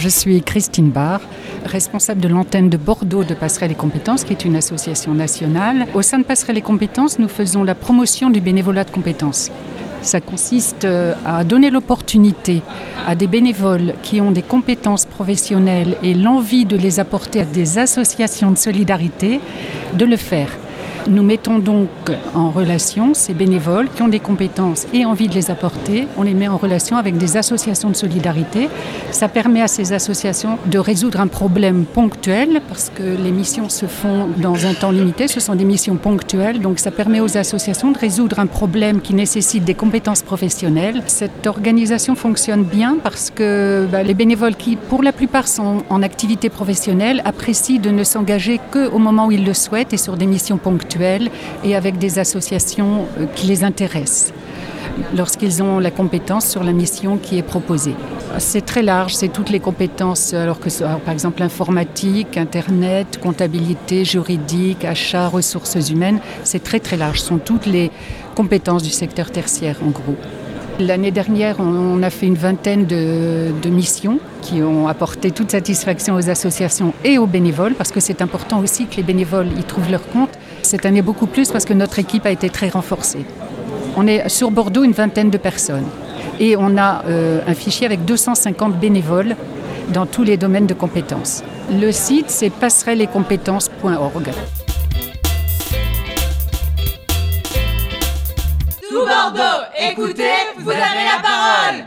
Je suis Christine Barr, responsable de l'antenne de Bordeaux de Passerelle et Compétences, qui est une association nationale. Au sein de Passerelle et Compétences, nous faisons la promotion du bénévolat de compétences. Ça consiste euh, à donner l'opportunité à des bénévoles qui ont des compétences professionnelles et l'envie de les apporter à des associations de solidarité de le faire. Nous mettons donc en relation ces bénévoles qui ont des compétences et envie de les apporter. On les met en relation avec des associations de solidarité. Ça permet à ces associations de résoudre un problème ponctuel parce que les missions se font dans un temps limité. Ce sont des missions ponctuelles. Donc ça permet aux associations de résoudre un problème qui nécessite des compétences professionnelles. Cette organisation fonctionne bien parce que bah, les bénévoles qui, pour la plupart, sont en activité professionnelle, apprécient de ne s'engager qu'au moment où ils le souhaitent et sur des missions ponctuelles et avec des associations euh, qui les intéressent lorsqu'ils ont la compétence sur la mission qui est proposée. C'est très large, c'est toutes les compétences, par exemple informatique, internet, comptabilité, juridique, achat, ressources humaines, c'est très très large, ce sont toutes les compétences du secteur tertiaire en gros. L'année dernière, on a fait une vingtaine de, missions qui ont apporté toute satisfaction aux associations et aux bénévoles, parce que c'est important aussi que les bénévoles y trouvent leur compte. Cette année, beaucoup plus, parce que notre équipe a été très renforcée. On est sur Bordeaux une vingtaine de personnes. Et on a euh, un fichier avec 250 bénévoles dans tous les domaines de compétences. Le site, c'est passerellescompétences.org. Tout Bordeaux, écoutez, vous avez la parole